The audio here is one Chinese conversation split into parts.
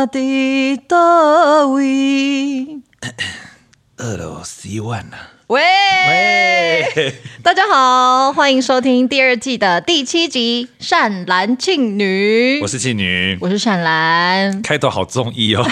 马的到位。俄罗斯万呐。喂，喂大家好，欢迎收听第二季的第七集《善男庆女》。我是庆女，我是善兰。开头好综艺哦，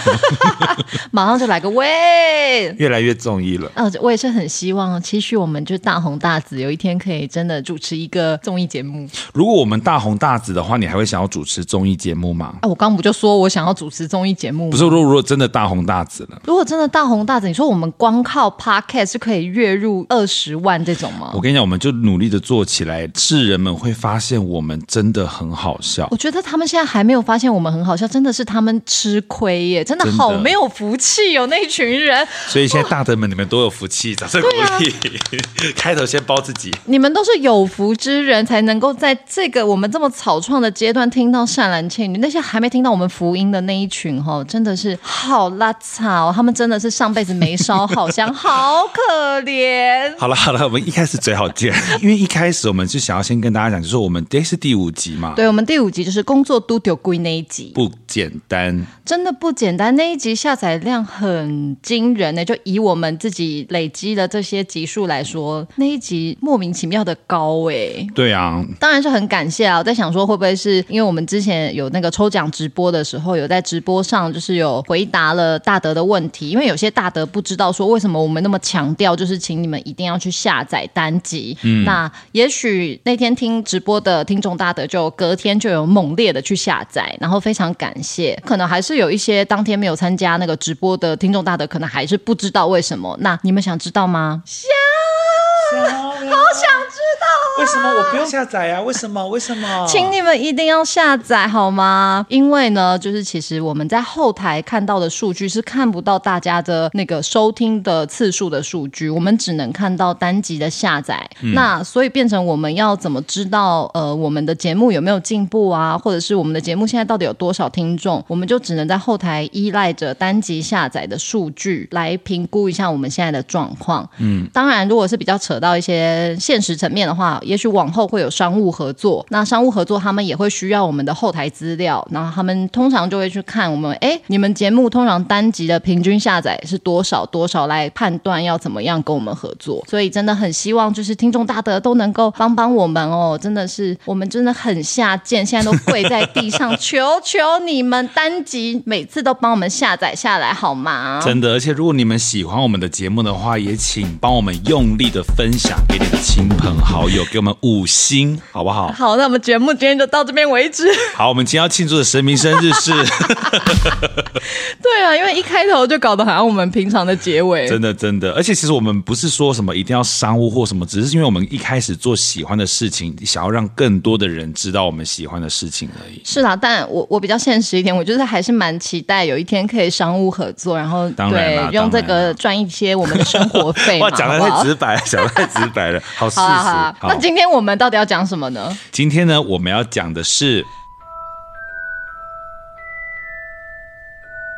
马上就来个喂，越来越综艺了。嗯、呃，我也是很希望，期许我们就大红大紫，有一天可以真的主持一个综艺节目。如果我们大红大紫的话，你还会想要主持综艺节目吗？啊，我刚不就说我想要主持综艺节目？不是，如果如果真的大红大紫了，如果真的大红大紫，你说我们光靠 Podcast 是可以月入二十万这种吗？我跟你讲，我们就努力的做起来，世人们会发现我们真的很好笑。我觉得他们现在还没有发现我们很好笑，真的是他们吃亏耶！真的好没有福气哦，那一群人。所以现在大德们，你们都有福气，掌声鼓励。啊、开头先包自己，你们都是有福之人，才能够在这个我们这么草创的阶段听到善男信女。那些还没听到我们福音的那一群，哈，真的是好邋遢，他们真的是上辈子没烧好香，好可怜。好了好了，我们一开始嘴好贱，因为一开始我们是想要先跟大家讲，就是我们这是第五集嘛，对，我们第五集就是工作都丢归那一集，不简单，真的不简单，那一集下载量很惊人呢，就以我们自己累积的这些集数来说，那一集莫名其妙的高哎，对啊，当然是很感谢啊，我在想说会不会是因为我们之前有那个抽奖直播的时候，有在直播上就是有回答了大德的问题，因为有些大德不知道说为什么我们那么强调，就是请你们。一定要去下载单集。嗯，那也许那天听直播的听众大德就隔天就有猛烈的去下载，然后非常感谢。可能还是有一些当天没有参加那个直播的听众大德，可能还是不知道为什么。那你们想知道吗？想，好想知道。啊为什么我不用下载啊？为什么？为什么？请你们一定要下载好吗？因为呢，就是其实我们在后台看到的数据是看不到大家的那个收听的次数的数据，我们只能看到单集的下载。嗯、那所以变成我们要怎么知道呃我们的节目有没有进步啊？或者是我们的节目现在到底有多少听众？我们就只能在后台依赖着单集下载的数据来评估一下我们现在的状况。嗯，当然，如果是比较扯到一些现实层面的话。也许往后会有商务合作，那商务合作他们也会需要我们的后台资料，然后他们通常就会去看我们，哎，你们节目通常单集的平均下载是多少多少，来判断要怎么样跟我们合作。所以真的很希望就是听众大德都能够帮帮我们哦，真的是我们真的很下贱，现在都跪在地上求求你们单集每次都帮我们下载下来好吗？真的，而且如果你们喜欢我们的节目的话，也请帮我们用力的分享你的亲朋好友。给我们五星，好不好？好，那我们节目今天就到这边为止。好，我们今天要庆祝的神明生日是。对啊，因为一开头就搞得好像我们平常的结尾。真的，真的，而且其实我们不是说什么一定要商务或什么，只是因为我们一开始做喜欢的事情，想要让更多的人知道我们喜欢的事情而已。是啦，但我我比较现实一点，我觉得还是蛮期待有一天可以商务合作，然后对用这个赚一些我们的生活费。哇，讲的太直白，讲的太直白了，好事实。好好今天我们到底要讲什么呢？今天呢，我们要讲的是。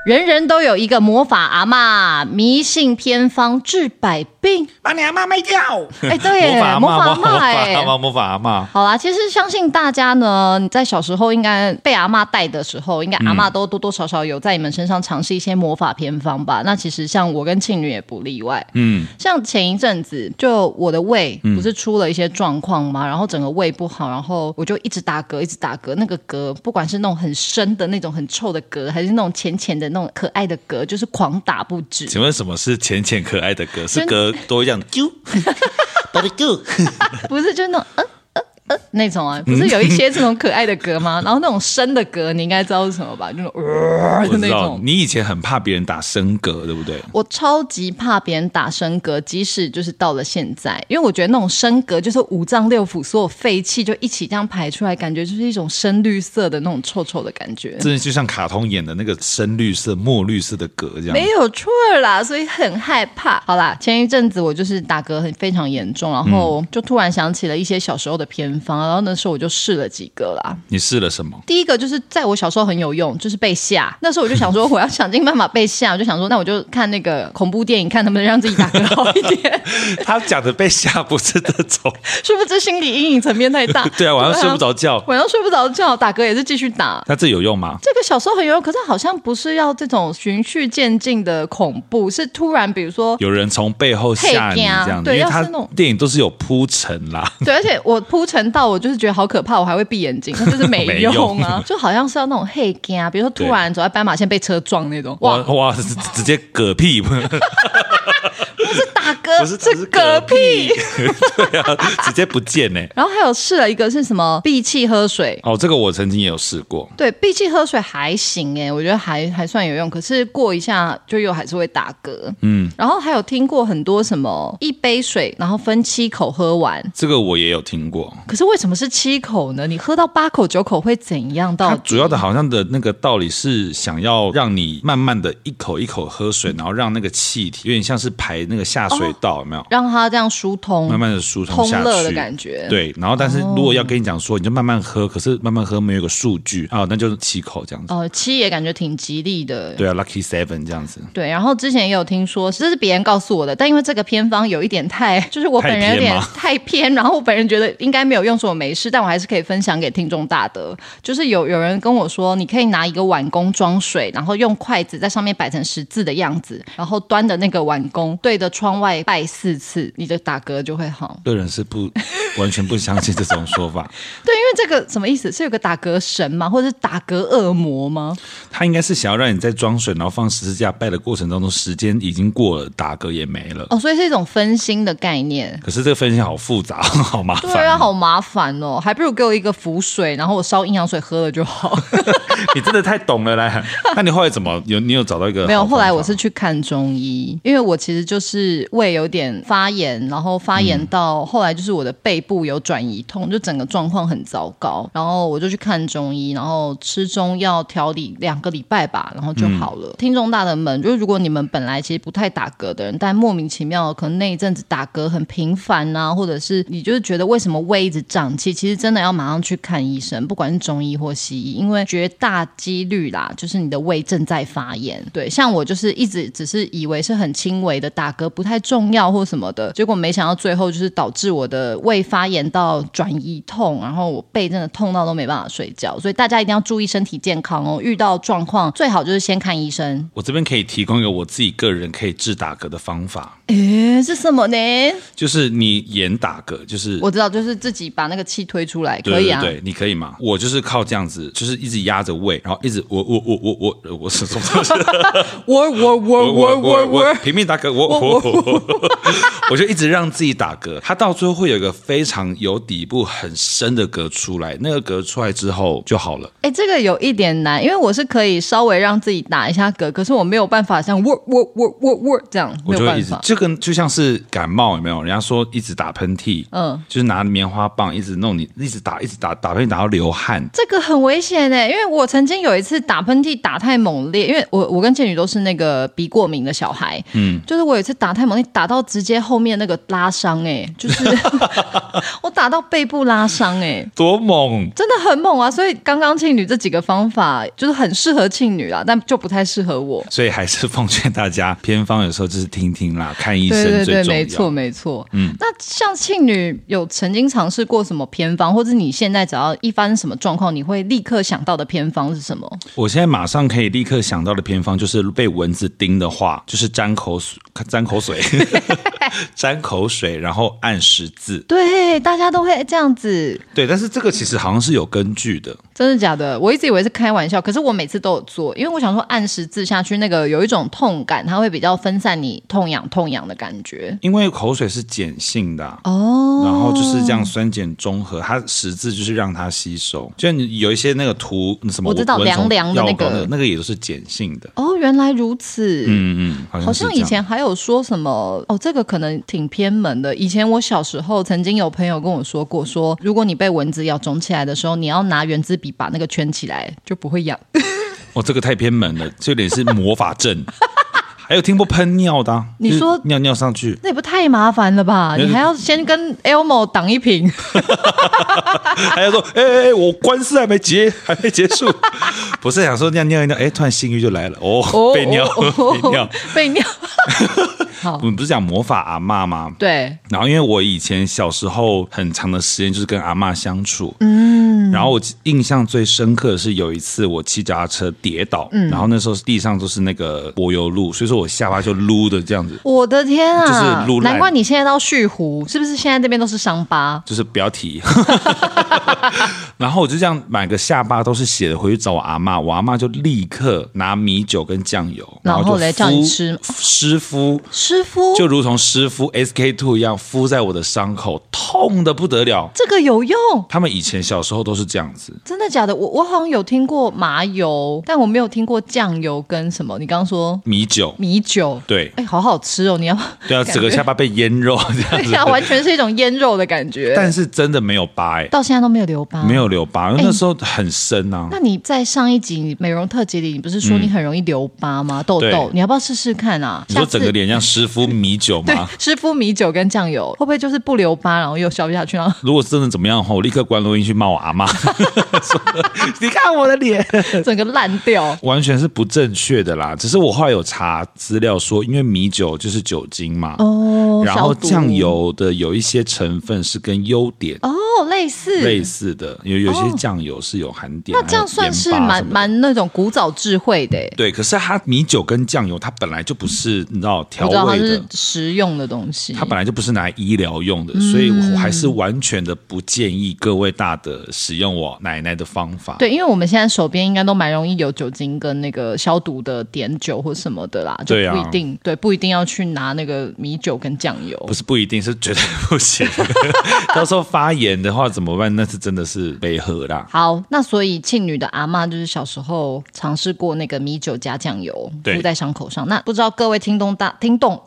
人人都有一个魔法阿妈，迷信偏方治百病，把你阿妈卖掉。哎，对耶，魔法阿妈，哎，魔法阿嬷，魔法阿妈。好啦，其实相信大家呢，你在小时候应该被阿妈带的时候，应该阿妈都多多少少有在你们身上尝试一些魔法偏方吧？那其实像我跟庆女也不例外。嗯，像前一阵子，就我的胃不是出了一些状况吗？然后整个胃不好，然后我就一直打嗝，一直打嗝。那个嗝，不管是那种很深的那种很臭的嗝，还是那种浅浅的。那种可爱的嗝，就是狂打不止。请问什么是浅浅可爱的嗝？是嗝多这样啾，到底啾？不是，就是那种嗯。那种啊，不是有一些这种可爱的嗝吗？然后那种深的嗝，你应该知道是什么吧？就那种，呃、就那种。你以前很怕别人打生嗝，对不对？我超级怕别人打生嗝，即使就是到了现在，因为我觉得那种生嗝就是五脏六腑所有废气就一起这样排出来，感觉就是一种深绿色的那种臭臭的感觉。真的就像卡通演的那个深绿色、墨绿色的嗝这样。没有错啦，所以很害怕。好啦，前一阵子我就是打嗝很非常严重，然后就突然想起了一些小时候的偏方，然后那时候我就试了几个啦。你试了什么？第一个就是在我小时候很有用，就是被吓。那时候我就想说，我要想尽办法被吓，我就想说，那我就看那个恐怖电影，看能不能让自己打嗝好一点。他讲的被吓不是这种，殊不知心理阴影层面太大。对啊，晚上睡不着觉，晚上睡不着觉，打嗝也是继续打。那这有用吗？这个小时候很有用，可是好像不是要这种循序渐进的恐怖，是突然比如说有人从背后吓你这样，对，因为他电影都是有铺陈啦。对，而且我铺陈到我就是觉得好可怕，我还会闭眼睛，那就是没用啊，用。就好像是要那种嘿惊，比如说突然走在斑马线被车撞那种，哇。哇，直直接嗝屁。不是打嗝，是嗝屁，对啊，直接不见呢。然后还有试了一个是什么闭气喝水哦，这个我曾经也有试过。对，闭气喝水还行哎，我觉得还还算有用。可是过一下就又还是会打嗝。嗯，然后还有听过很多什么一杯水，然后分七口喝完，这个我也有听过。可是为什么是七口呢？你喝到八口九口会怎样？到主要的好像的那个道理是想要让你慢慢的一口一口喝水，然后让那个气体有点像是排那个下水道，有没有？让它这样疏通，慢慢的疏通下去通乐的感觉。对，然后但是如果要跟你讲说，你就慢慢喝，可是慢慢喝没有个数据啊，那就是七口这样子。哦，七也感觉挺吉利的。对啊，Lucky Seven 这样子。对，然后之前也有听说，这是别人告诉我的，但因为这个偏方有一点太，就是我本人有点 太偏，然后我本人觉得应该没有用，所以我没事，但我还是可以分享给听众大德。就是有有人跟我说，你可以拿一个碗工装水，然后用筷子在上面摆成十字的样子，然后端的那个碗工对着窗外拜四次，你的打嗝就会好。个人是不 完全不相信这种说法。对，因为这个什么意思？是有个打嗝神吗？或者是打嗝恶魔吗？他应该是想要让你在装水，然后放十字架拜的过程当中，时间已经过了，打嗝也没了。哦，所以是一种分心的概念。可是这个分心好复杂，好麻烦。对啊，好麻烦哦，还不如给我一个符水，然后我烧阴阳水喝了就好。你真的太懂了啦！那你后来怎么有？你有找到一个？没有，后来我是去看中医，因为我其实就是胃有点发炎，然后发炎到后来就是我的背部有转移痛，就整个状况很糟糕。然后我就去看中医，然后吃中药调理两个礼拜吧，然后就好了。嗯、听众大人们，就是如果你们本来其实不太打嗝的人，但莫名其妙可能那一阵子打嗝很频繁啊，或者是你就是觉得为什么胃一直胀气，其实真的要马上去看医生，不管是中医或西医，因为绝大几率啦，就是你的胃正在发炎。对，像我就是一直只是以为是很轻微的打嗝，不太重要或什么的，结果没想到最后就是导致我的胃发炎到转移痛，然后我背真的痛到都没办法睡觉。所以大家一定要注意身体健康哦，遇到状况最好就是先看医生。我这边可以提供一个我自己个人可以治打嗝的方法。诶，是什么呢？就是你眼打嗝，就是我知道，就是自己把那个气推出来，可以啊。对，你可以吗？我就是靠这样子，就是一直压着胃，然后一直我我我我我我是什么？我我我我我我拼命打嗝，我我我 我就一直让自己打嗝，它到最后会有一个非常有底部很深的嗝出来，那个嗝出来之后就好了。哎，这个有一点难，因为我是可以稍微让自己打一下嗝，可是我没有办法像我我我我我这样，没有办法。这个就像是感冒，有没有？人家说一直打喷嚏，嗯，就是拿棉花棒一直弄你，一直打，一直打，打喷嚏打到流汗，这个很危险哎，因为我曾经有一次打喷嚏打太猛烈，因为我我跟倩女都是那个鼻过敏的小孩，嗯，就是我有一次打太猛你，打到直接后面那个拉伤哎，就是 我打到背部拉伤哎，多猛，真的很猛啊！所以刚刚庆女这几个方法就是很适合庆女啦，但就不太适合我，所以还是奉劝大家偏方有时候就是听听啦，看医生最重要。对对对，没错没错，嗯，那像庆女有曾经尝试过什么偏方，或者你现在只要一发生什么状况，你会立刻想到的偏方是什么？我现在马上可以立刻想到的偏方就是被蚊子叮的话，就是沾口水，沾口水，沾口水，然后按十字。对，大家都会这样子。对，但是这个其实好像是有根据的。真的假的？我一直以为是开玩笑，可是我每次都有做，因为我想说按十字下去，那个有一种痛感，它会比较分散你痛痒痛痒的感觉。因为口水是碱性的哦，然后就是这样酸碱中和，它十字就是让它吸收。就你有一些那个涂什么，我知道凉凉的那个，那个也都是碱性的。哦，原来如此。嗯嗯，好像，好像以前还有说什么哦，这个可能挺偏门的。以前我小时候曾经有朋友跟我说过，说如果你被蚊子咬肿起来的时候，你要拿原子笔把那个圈起来。就不会痒。哦，这个太偏门了，这有点是魔法阵。还有听过喷尿的、啊，你说尿尿上去，那也不太麻烦了吧？你还要先跟 Elmo 挡一瓶，还要说，哎、欸、哎、欸，我官司还没结，还没结束，不是想说尿尿一尿，哎、欸，突然性欲就来了，哦，哦被尿，被尿，被尿。好，我们不是讲魔法阿妈吗？对。然后，因为我以前小时候很长的时间就是跟阿妈相处，嗯。然后我印象最深刻的是有一次我骑脚踏车跌倒，嗯。然后那时候地上都是那个柏油路，所以说我下巴就撸的这样子。我的天啊！就是撸。难怪你现在到旭湖，是不是现在这边都是伤疤？就是不要提。然后我就这样满个下巴都是血的，回去找我阿妈，我阿妈就立刻拿米酒跟酱油，然后就来叫你吃湿敷。湿敷就如同湿敷 SK two 一样敷在我的伤口，痛的不得了。这个有用？他们以前小时候都是这样子。真的假的？我我好像有听过麻油，但我没有听过酱油跟什么。你刚刚说米酒，米酒对，哎，好好吃哦！你要对啊，整个下巴被腌肉 这样子，对啊，完全是一种腌肉的感觉。但是真的没有疤哎，到现在都没有留疤，没有留疤，因为那时候很深啊。那你在上一集美容特辑里，你不是说你很容易留疤吗？痘痘，你要不要试试看啊？你说整个脸像湿敷米酒吗？湿敷米酒跟酱油，会不会就是不留疤，然后又消不下去呢？如果真的怎么样的话，我立刻关录音去骂我阿妈。你看我的脸，整个烂掉，完全是不正确的啦。只是我后来有查资料说，因为米酒就是酒精嘛，哦，然后酱油的有一些成分是跟优点哦类似类似的，有有些酱油是有含碘。那这样算是蛮蛮那种古早智慧的。对，可是它米酒跟酱油，它本来就不是你知道调味的。食用的东西，它本来就不是拿来医疗用的，嗯、所以我还是完全的不建议各位大的使用我奶奶的方法。对，因为我们现在手边应该都蛮容易有酒精跟那个消毒的碘酒或什么的啦，就不一定对，啊、对，不一定要去拿那个米酒跟酱油。不是不一定，是绝对不行。到时候发炎的话怎么办？那是真的是悲喝啦。好，那所以庆女的阿嬷就是小时候尝试过那个米酒加酱油敷在伤口上。那不知道各位听懂大听众。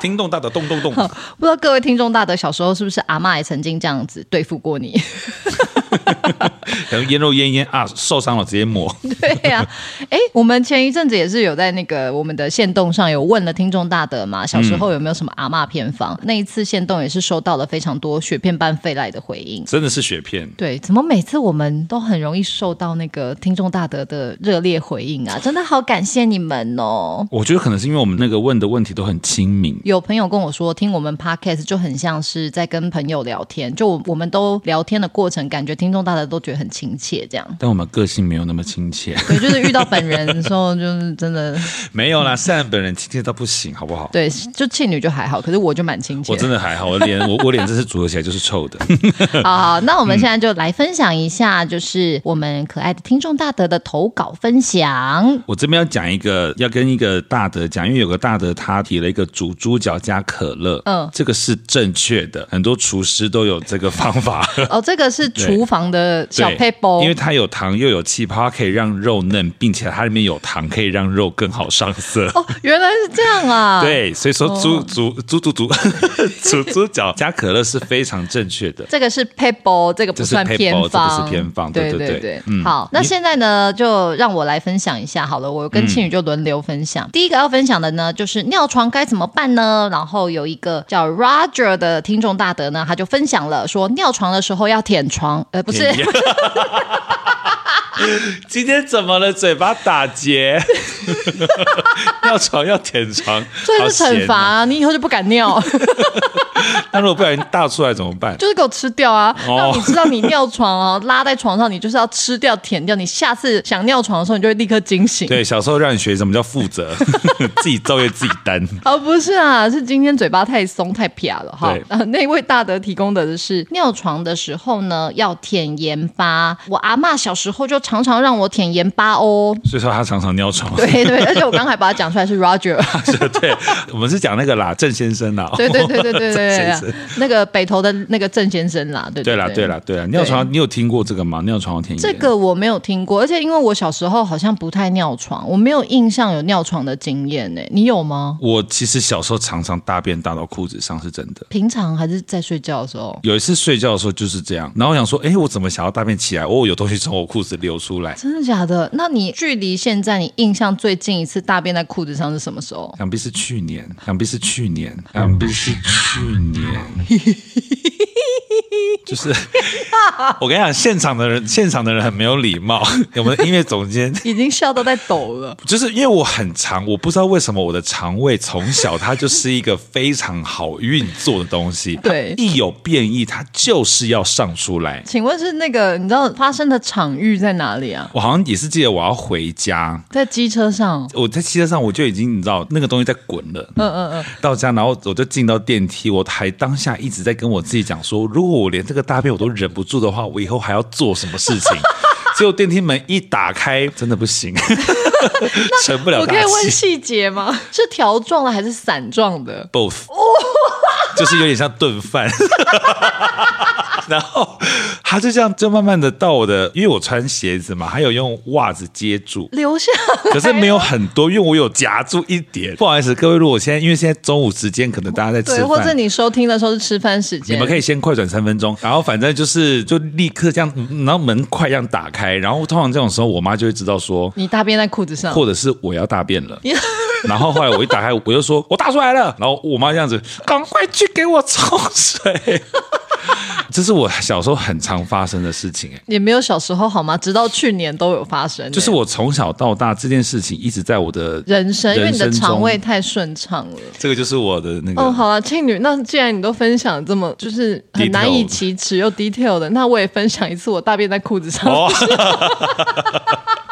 听众大的咚咚咚，不知道各位听众大的小时候是不是阿嬷也曾经这样子对付过你？可能腌肉腌腌啊，受伤了直接抹。对呀、啊，哎，我们前一阵子也是有在那个我们的线动上有问了听众大德嘛，小时候有没有什么阿嬷偏方？嗯、那一次线动也是收到了非常多雪片般飞来的回应，真的是雪片。对，怎么每次我们都很容易受到那个听众大德的热烈回应啊？真的好感谢你们哦！我觉得可能是因为我们那个问的问题都很亲民。有朋友跟我说，听我们 podcast 就很像是在跟朋友聊天，就我们都聊天的过程，感觉听众大德都觉得很亲切，这样。但我们个性没有那么亲切。对，就是遇到本人的时候，就是真的 没有啦。虽然本人亲切到不行，好不好？对，就庆女就还好，可是我就蛮亲切。我真的还好，我脸我我脸真是组合起来就是臭的。好好，那我们现在就来分享一下，就是我们可爱的听众大德的投稿分享。我这边要讲一个，要跟一个大德讲，因为有个大德他提了一个煮猪脚加可乐，嗯，这个是正确的，很多厨师都有这个方法。哦，这个是 厨房的小撇步，因为它有糖又有气泡，它可以让肉嫩，并且它里面有糖，可以让肉更好上色。哦，原来是这样啊！对，所以说猪猪猪猪猪 猪猪脚加可乐是非常正确的。这个是撇步，这个不算偏方，这不是偏方。对对对对，嗯。好，那现在呢，就让我来分享一下好了，我跟庆宇就轮流分享。第一个要分享的呢，就是尿床该怎么办呢？然后有一个叫 Roger 的听众大德呢，他就分享了说，尿床的时候要舔床，呃，不是。今天怎么了？嘴巴打结？尿床 要舔床，这是惩罚啊！你以后就不敢尿。那如果不小心大出来怎么办？就是给我吃掉啊！让你知道你尿床哦，拉在床上，你就是要吃掉、舔掉。你下次想尿床的时候，你就会立刻惊醒。对，小时候让你学什么叫负责，自己作业自己担。哦，不是啊，是今天嘴巴太松太撇了哈。对，那位大德提供的是尿床的时候呢，要舔盐巴。我阿嬷小时候就常常让我舔盐巴哦，所以说他常常尿床。对对，而且我刚才把它讲出来是 Roger，对，我们是讲那个啦，郑先生啦。对对对对对对。那个北投的那个郑先生啦，对对啦，对啦，对啦，尿床，你有听过这个吗？尿床要舔盐？这个我没有听过，而且因为我小时候好像不太尿床，我没有印象有尿床的经验呢。你有吗？我其实小时候常常大便大到裤子上，是真的。平常还是在睡觉的时候？有一次睡觉的时候就是这样，然后我想说，哎，我怎么想要大便起来？哦，有东西从我裤子流出来。真的假的？那你距离现在你印象最近一次大便在裤子子上是什么时候？想必是去年，想必是去年，想必是去年。就是我跟你讲，现场的人，现场的人很没有礼貌。我们的音乐总监 已经笑到在抖了。就是因为我很长，我不知道为什么我的肠胃从小它就是一个非常好运作的东西。对，一有变异，它就是要上出来。请问是那个你知道发生的场域在哪里啊？我好像也是记得我要回家，在机车上。我在机车上，我就已经你知道那个东西在滚了。嗯嗯嗯。到家，然后我就进到电梯，我还当下一直在跟我自己讲说，如果我连这个大便我都忍不住的话，我以后还要做什么事情？结果电梯门一打开，真的不行，成不了。我可以问细节吗？是条状的还是散状的？Both，就是有点像炖饭。然后他就这样，就慢慢的到我的，因为我穿鞋子嘛，还有用袜子接住，留下。可是没有很多，因为我有夹住一点。不好意思，各位，如果现在因为现在中午时间，可能大家在吃饭，或者你收听的时候是吃饭时间，你们可以先快转三分钟。然后反正就是就立刻这样，然后门快这样打开，然后通常这种时候，我妈就会知道说你大便在裤子上，或者是我要大便了。然后后来我一打开，我就说我大出来了，然后我妈这样子，赶快去给我冲水。这是我小时候很常发生的事情，哎，也没有小时候好吗？直到去年都有发生。就是我从小到大这件事情一直在我的人生，因为你的肠胃太顺畅了。这个就是我的那个。哦，好啊，庆女，那既然你都分享这么就是很难以启齿又 detail 的，那我也分享一次我大便在裤子上。哦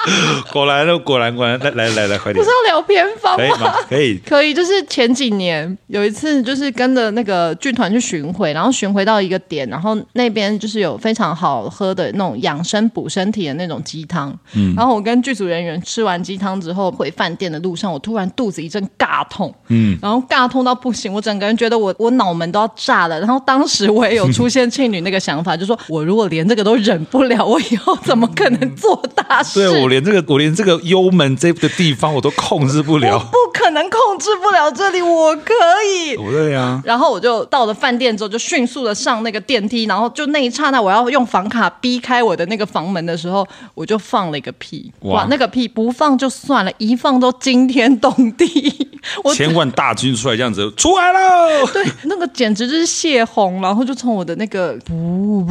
果然了，果然果然，来来来来，快点！不是要聊偏方吗？可以吗？可以，可以。就是前几年有一次，就是跟着那个剧团去巡回，然后巡回到一个点，然后那边就是有非常好喝的那种养生补身体的那种鸡汤。嗯，然后我跟剧组人员吃完鸡汤之后，回饭店的路上，我突然肚子一阵尬痛，嗯，然后尬痛到不行，我整个人觉得我我脑门都要炸了。然后当时我也有出现庆女那个想法，就说我如果连这个都忍不了，我以后怎么可能做大事？对，我连这个我连这个幽门这个地方我都控制不了，不可能控制不了这里，我可以。对呀。然后我就到了饭店之后，就迅速的上那个电梯，然后就那一刹那，我要用房卡逼开我的那个房门的时候，我就放了一个屁。哇，那个屁不放就算了，一放都惊天动地。我千万大军出来这样子出来了，对，那个简直就是泄洪，然后就从我的那个 不，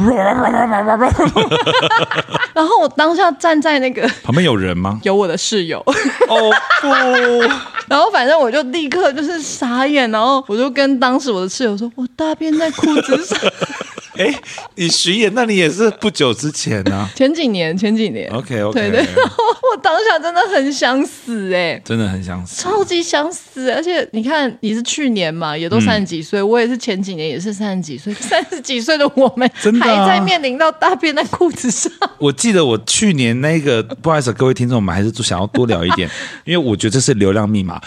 然后我当下站在那个 旁边有人吗？有我的室友。哦不，然后反正我就立刻就是傻眼，然后我就跟当时我的室友说：“我大便在裤子上。”哎，你巡演，那你也是不久之前呢、啊？前几年，前几年。OK OK。对对，我当下真的很想死哎、欸，真的很想死，超级想死。而且你看，你是去年嘛，也都三十几岁，嗯、我也是前几年也是三十几岁，三十几岁的我们 还在面临到大便在裤子上。我记得我去年那个，不好意思，各位听众，我们还是想要多聊一点，因为我觉得这是流量密码。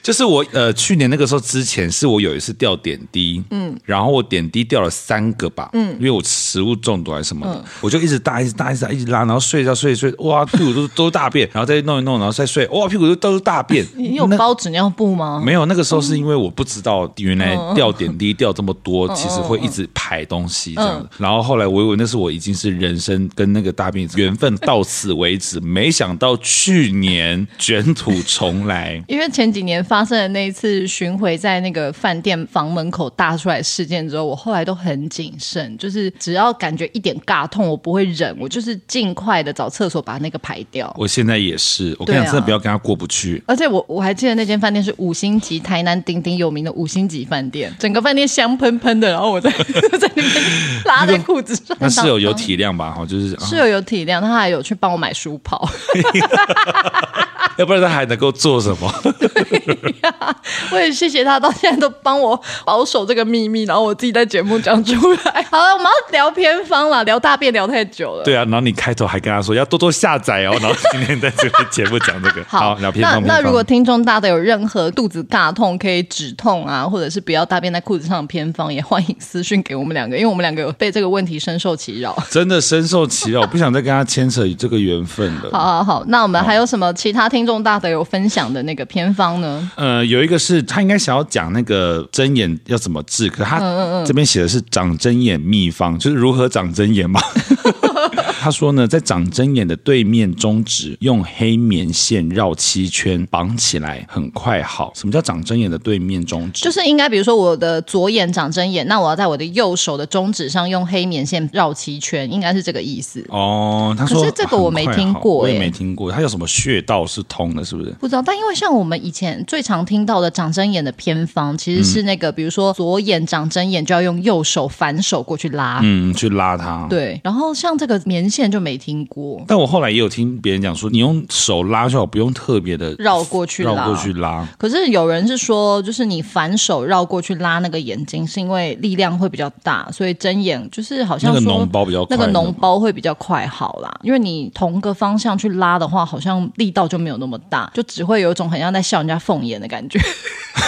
就是我呃，去年那个时候之前，是我有一次掉点滴，嗯，然后。我点滴掉了三个吧，嗯，因为我食物中毒还是什么的，嗯、我就一直大，一直大，一直大，一直拉，然后睡觉睡一睡，哇，屁股都都是大便，然后再弄一弄，然后再睡，哇，屁股都都是大便。你有包纸尿布吗？没有，那个时候是因为我不知道原来掉点滴掉这么多，嗯、其实会一直排东西这样。嗯、然后后来我以为那是我已经是人生跟那个大便缘分到此为止，没想到去年卷土重来。因为前几年发生的那一次巡回在那个饭店房门口大出来事件。之后我后来都很谨慎，就是只要感觉一点尬痛，我不会忍，我就是尽快的找厕所把那个排掉。我现在也是，我跟你讲，真的不要跟他过不去。而且我我还记得那间饭店是五星级，台南鼎鼎有名的五星级饭店，整个饭店香喷喷的，然后我在 在那边拉在裤子上。那室友有体谅吧？哈，就是室友有体谅，他还有去帮我买书跑。要不然他还能够做什么？对呀，我也谢谢他，到现在都帮我保守这个秘密，然后我自己在节目讲出来。好了，我们要聊偏方了，聊大便聊太久了。对啊，然后你开头还跟他说要多多下载哦，然后今天在这个节目讲这个。好，聊偏方。那那如果听众大的有任何肚子大痛可以止痛啊，或者是不要大便在裤子上的偏方，也欢迎私讯给我们两个，因为我们两个有被这个问题深受其扰。真的深受其扰，我不想再跟他牵扯这个缘分了。好好好，那我们还有什么其他听？听众大德有分享的那个偏方呢？呃，有一个是他应该想要讲那个针眼要怎么治，可他这边写的是长针眼秘方，就是如何长针眼嘛。他说呢，在长针眼的对面中指用黑棉线绕七圈绑起来，很快好。什么叫长针眼的对面中指？就是应该比如说我的左眼长针眼，那我要在我的右手的中指上用黑棉线绕七圈，应该是这个意思。哦，他说可是这个我没听过，我也没听过。他有什么穴道是通的，是不是？不知道。但因为像我们以前最常听到的长针眼的偏方，其实是那个，嗯、比如说左眼长针眼就要用右手反手过去拉，嗯，去拉它。对。然后像这个棉线就没听过。但我后来也有听别人讲说，你用手拉就好，不用特别的绕过去，绕过去拉。可是有人是说，就是你反手绕过去拉那个眼睛，是因为力量会比较大，所以睁眼就是好像说那个脓包比较快，那个脓包会比较快好啦。因为你同个方向去拉的话，好像力道就没有那么大，就只会有一种很像在笑人家凤眼的感觉。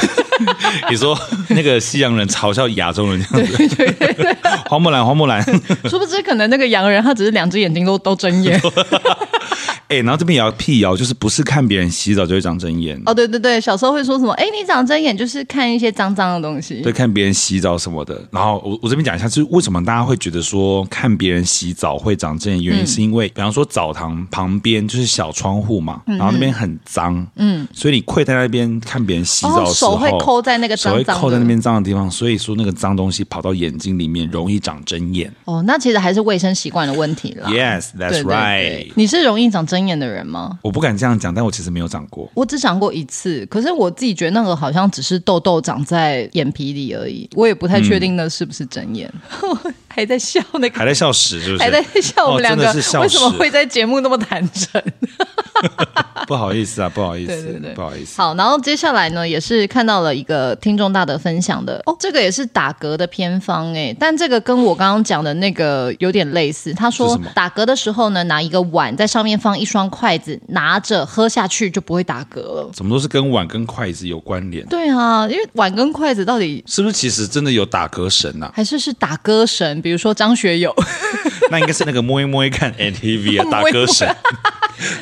你说那个西洋人嘲笑亚洲人这样子，对对对对，花 木兰，花木兰，殊不知可能那个洋人他只是两只眼睛都都睁眼。哎、欸，然后这边也要辟谣，就是不是看别人洗澡就会长针眼哦？对对对，小时候会说什么？哎，你长针眼就是看一些脏脏的东西。对，看别人洗澡什么的。然后我我这边讲一下，就是为什么大家会觉得说看别人洗澡会长针眼？原因是因为，嗯、比方说澡堂旁边就是小窗户嘛，嗯、然后那边很脏，嗯，所以你跪在那边看别人洗澡的时候，哦、手会抠在那个脏脏手会抠在那边脏的地方，所以说那个脏东西跑到眼睛里面容易长针眼。哦，那其实还是卫生习惯的问题了。对对 right。你是容易长针眼的人吗？我不敢这样讲，但我其实没有长过。我只长过一次，可是我自己觉得那个好像只是痘痘长在眼皮里而已，我也不太确定那是不是针眼。嗯还在笑那个，还在笑屎，是不是？还在笑我们两个，哦、为什么会在节目那么坦诚？不好意思啊，不好意思，对对对，不好意思。好，然后接下来呢，也是看到了一个听众大德分享的哦，这个也是打嗝的偏方哎，但这个跟我刚刚讲的那个有点类似。他说打嗝的时候呢，拿一个碗在上面放一双筷子，拿着喝下去就不会打嗝了。怎么都是跟碗跟筷子有关联？对啊，因为碗跟筷子到底是不是其实真的有打嗝神呐、啊？还是是打嗝神？比如说张学友，那应该是那个摸一摸一看 NTV 啊，打歌神。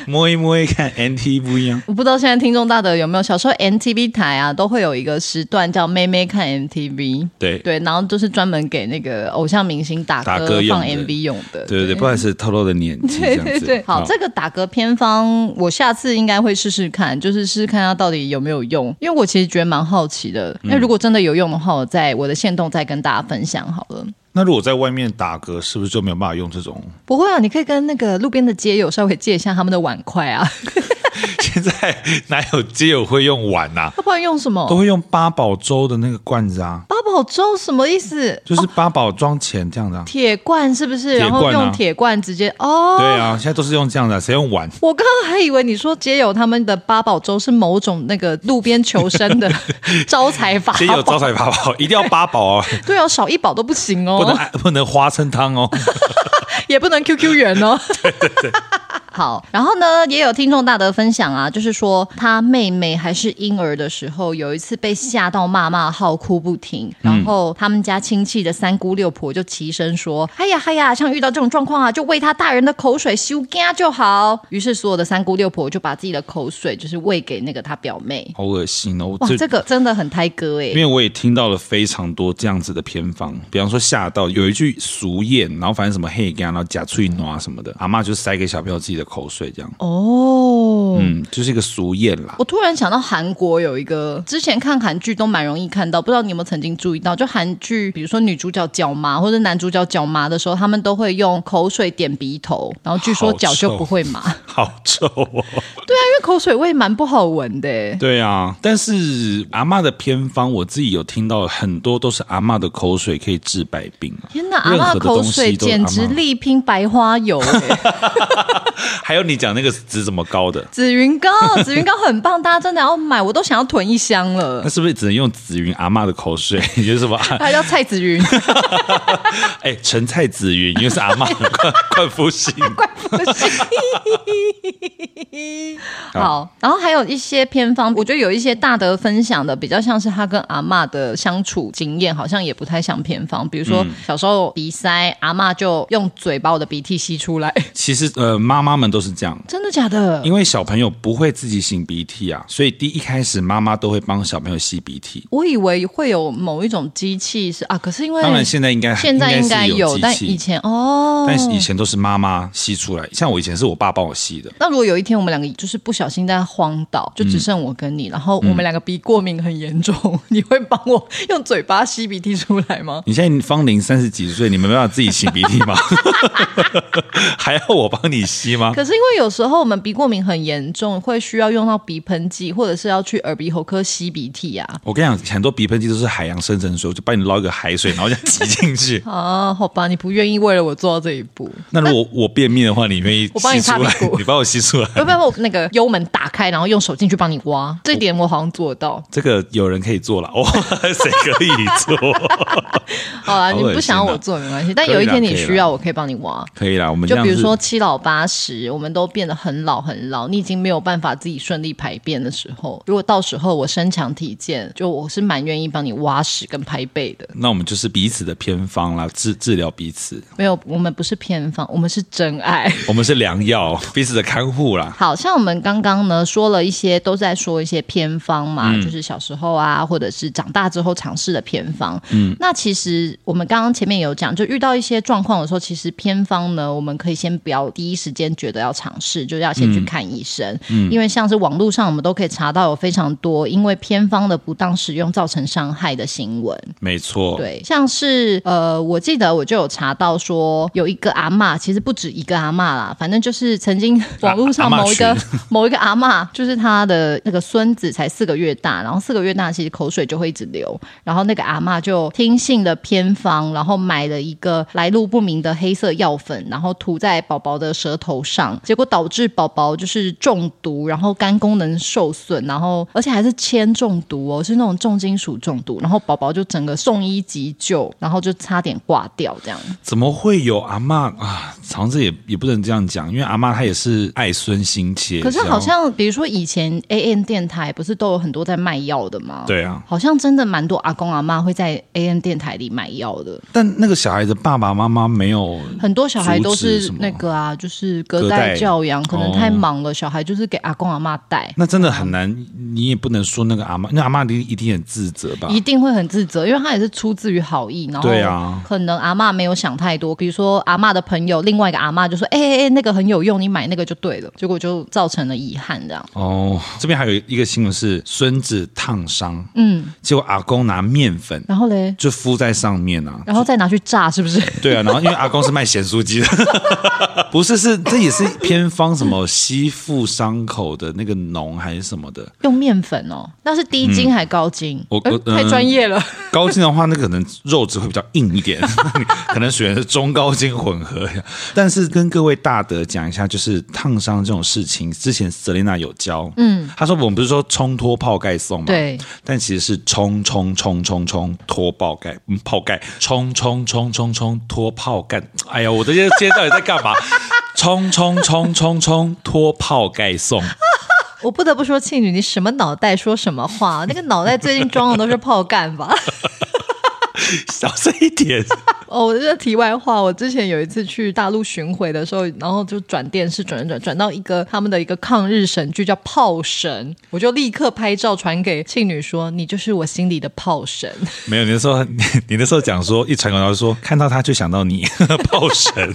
摸一摸一看 NTV 不一样。我不知道现在听众大德有没有小时候 NTV 台啊，都会有一个时段叫妹妹看 NTV。对对，然后就是专门给那个偶像明星打歌放 MV 用的。对对对，不管是透露的年纪。对对对，好，这个打歌偏方，我下次应该会试试看，就是试试看它到底有没有用，因为我其实觉得蛮好奇的。那如果真的有用的话，我在我的线动再跟大家分享好了。那如果在外面打嗝，是不是就没有办法用这种？不会啊，你可以跟那个路边的街友稍微借一下他们的碗筷啊。现在哪有街友会用碗呐、啊？他不然用什么？都会用八宝粥的那个罐子啊。八宝粥什么意思？就是八宝装钱这样的、啊。铁罐是不是？然后用铁罐直接哦。对啊，现在都是用这样的，谁用碗？我刚刚还以为你说街友他们的八宝粥是某种那个路边求生的 招财法宝。街友招财法宝一定要八宝哦。对啊，少一宝都不行哦。不能不能花生汤哦，也不能 QQ 圆哦。对对对。好，然后呢，也有听众大德分享啊，就是说他妹妹还是婴儿的时候，有一次被吓到骂骂号，哭不停，然后他们家亲戚的三姑六婆就齐声说：“哎呀哎呀，像遇到这种状况啊，就喂他大人的口水修干就好。”于是所有的三姑六婆就把自己的口水就是喂给那个他表妹，好恶心哦！哇，这个真的很胎哥哎，因为我也听到了非常多这样子的偏方，比方说吓到有一句俗谚，然后反正什么黑干，然后假脆挪什么的，阿妈就塞给小朋友自己的口水这样哦，嗯，就是一个俗谚啦。我突然想到韩国有一个，之前看韩剧都蛮容易看到，不知道你有没有曾经注意到？就韩剧，比如说女主角脚麻或者男主角脚麻的时候，他们都会用口水点鼻头，然后据说脚就不会麻。好臭哦！对啊，因为口水味蛮不好闻的。对啊，但是阿嬷的偏方，我自己有听到很多都是阿嬷的口水可以治百病。天哪，阿嬷的口水简直力拼白花油。还有你讲那个紫怎么高的紫云膏，紫云膏很棒，大家真的要买，我都想要囤一箱了。那是不是只能用紫云阿嬷的口水？你觉得什么？还叫蔡紫云？哎，陈蔡紫云，因为是阿妈的冠冠夫姓。冠夫姓。好，然后还有一些偏方，我觉得有一些大德分享的，比较像是他跟阿嬷的相处经验，好像也不太像偏方。比如说小时候鼻塞，阿嬷就用嘴把我的鼻涕吸出来。其实呃，妈妈们都是这样，真的假的？因为小朋友不会自己擤鼻涕啊，所以第一开始妈妈都会帮小朋友吸鼻涕。我以为会有某一种机器是啊，可是因为当然现在应该现在应该有，有但以前哦，但是以前都是妈妈吸出来，像我以前是我爸帮我吸的。那如果有一天我们两个就是不小心在荒岛，就只剩我跟你，嗯、然后我们两个鼻过敏很严重，嗯、你会帮我用嘴巴吸鼻涕出来吗？你现在芳龄三十几岁，你们没办法自己擤鼻涕吗？还要我帮你吸吗？可是因为有时候我们鼻过敏很严重，会需要用到鼻喷剂，或者是要去耳鼻喉科吸鼻涕啊。我跟你讲，很多鼻喷剂都是海洋深层水，我就帮你捞一个海水，然后就挤进去。啊，好吧，你不愿意为了我做到这一步。那如果我便秘的话，你愿意？我帮你擦屁股，你帮我吸出来。不不要我那个幽门打开，然后用手进去帮你挖？这点我好像做得到。这个有人可以做了，哇，谁可以做？好了，你不想要我做没关系，但有一天你需要，我可以帮你挖。可以啦，我们就比如说七老八十，我们都变得很老很老，你已经没有办法自己顺利排便的时候，如果到时候我身强体健，就我是蛮愿意帮你挖屎跟排背的。那我们就是彼此的偏方啦，治治疗彼此。没有，我们不是偏方，我们是真爱，我们是良药，彼此的看护啦。好像我们刚刚呢说了一些，都在说一些偏方嘛，嗯、就是小时候啊，或者是长大之后尝试的偏方。嗯，那其实我们刚刚前面有讲，就遇到一些状况的时候，其实偏方呢，我们可以先不要第一时间觉得要尝试，就是要先去看医生。嗯，因为像是网络上我们都可以查到有非常多因为偏方的不当使用造成伤害的新闻。没错，对，像是呃，我记得我就有查到说有一个阿嬷，其实不止一个阿嬷啦，反正就是曾经网络上某一个、啊、某一个阿嬷，就是她的那个孙子才四个月大，然后四个月大其实口水就会一直流，然后那个阿嬷就听信了偏方，然后买了一个来路不明的黑色药粉，然后涂在宝宝的舌头上，结果导致宝宝就是中毒，然后肝功能受损，然后而且还是铅中毒哦，是那种重金属中毒，然后宝宝就整个送医急救，然后就差点挂掉这样。怎么会有阿嬷啊？好像这也也不能这样讲，因为阿嬷她也是爱孙心切。可是好像比如说以前 AM 电台不是都有很多在卖药的吗？对啊，好像真的蛮多阿公阿妈会在 AM 电台里买药的。但那个小孩子爸爸妈妈没有，很多小孩都是那个啊，就是隔代教养，可能太忙了，小孩就是给阿公阿妈带。那真的很难，你也不能说那个阿妈，那阿妈一定一定很自责吧？一定会很自责，因为他也是出自于好意，然后对啊，可能阿妈没有想太多。比如说阿妈的朋友，另外一个阿妈就说：“哎哎哎，那个很有用，你买那个就对了。”结果就造成了遗憾，这样。哦，这边还有一个新闻是孙子烫伤，嗯，结果阿公拿面粉，然后嘞就敷在上面啊，然后再拿去炸，是不是？对啊，然后因为阿公是卖咸酥鸡的，不是，是这也是偏方，什么吸附伤口的那个脓还是什么的，用面粉哦，那是低筋还高筋？我我太专业了，高筋的话，那可能肉质会比较硬一点，可能选的是中高筋混合。但是跟各位大德讲一下，就是烫伤这种事情，之前 Selina 有教，嗯，他说我们不是说冲脱泡盖送吗？对，但其实是冲冲冲冲冲脱泡盖，嗯，泡盖冲冲冲冲冲脱泡盖。哎呀，我这些今天到底在干嘛？冲冲冲冲冲脱泡盖送。我不得不说，庆女，你什么脑袋说什么话？那个脑袋最近装的都是泡干吧？小声一点 哦！我这个题外话，我之前有一次去大陆巡回的时候，然后就转电视转转转到一个他们的一个抗日神剧叫《炮神》，我就立刻拍照传给庆女说：“你就是我心里的炮神。”没有，你那时候你，你那时候讲说一传过来就说看到他就想到你 炮神。